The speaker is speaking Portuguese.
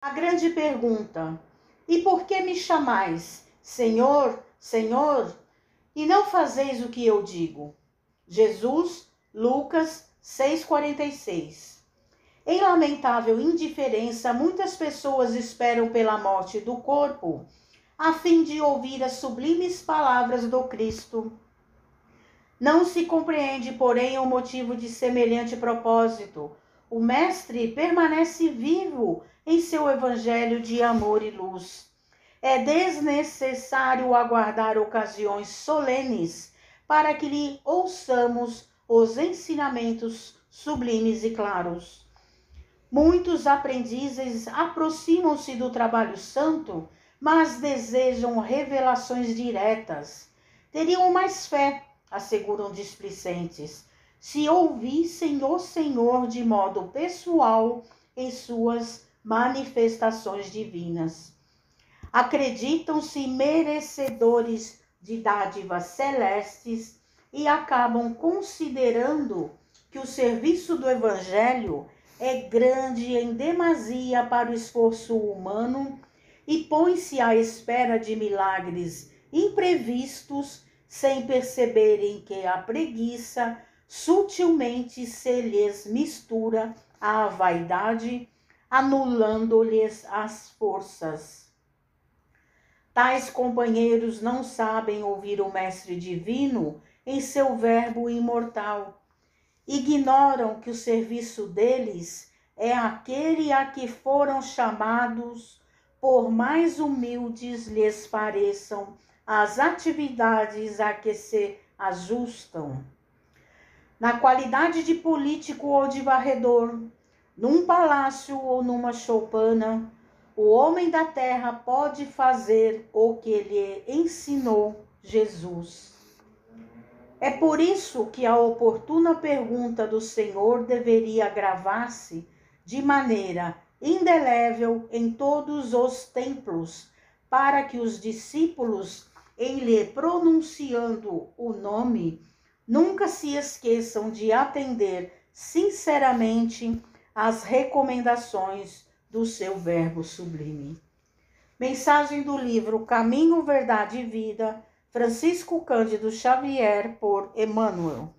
A grande pergunta: E por que me chamais Senhor, Senhor, e não fazeis o que eu digo? Jesus, Lucas 6,46 Em lamentável indiferença, muitas pessoas esperam pela morte do corpo, a fim de ouvir as sublimes palavras do Cristo. Não se compreende, porém, o motivo de semelhante propósito. O Mestre permanece vivo em seu evangelho de amor e luz. É desnecessário aguardar ocasiões solenes para que lhe ouçamos os ensinamentos sublimes e claros. Muitos aprendizes aproximam-se do trabalho santo, mas desejam revelações diretas. Teriam mais fé, asseguram displicentes, se ouvissem o Senhor de modo pessoal em suas manifestações divinas. Acreditam-se merecedores de dádivas celestes e acabam considerando que o serviço do Evangelho é grande em demasia para o esforço humano e põe-se à espera de milagres imprevistos sem perceberem que a preguiça sutilmente se lhes mistura à vaidade anulando-lhes as forças. Tais companheiros não sabem ouvir o Mestre Divino em seu Verbo imortal. Ignoram que o serviço deles é aquele a que foram chamados, por mais humildes lhes pareçam as atividades a que se ajustam. Na qualidade de político ou de varredor, num palácio ou numa choupana, o homem da terra pode fazer o que lhe ensinou Jesus. É por isso que a oportuna pergunta do Senhor deveria gravar-se de maneira indelével em todos os templos, para que os discípulos, em lhe pronunciando o nome, nunca se esqueçam de atender sinceramente as recomendações do seu Verbo sublime. Mensagem do livro Caminho, Verdade e Vida, Francisco Cândido Xavier, por Emmanuel.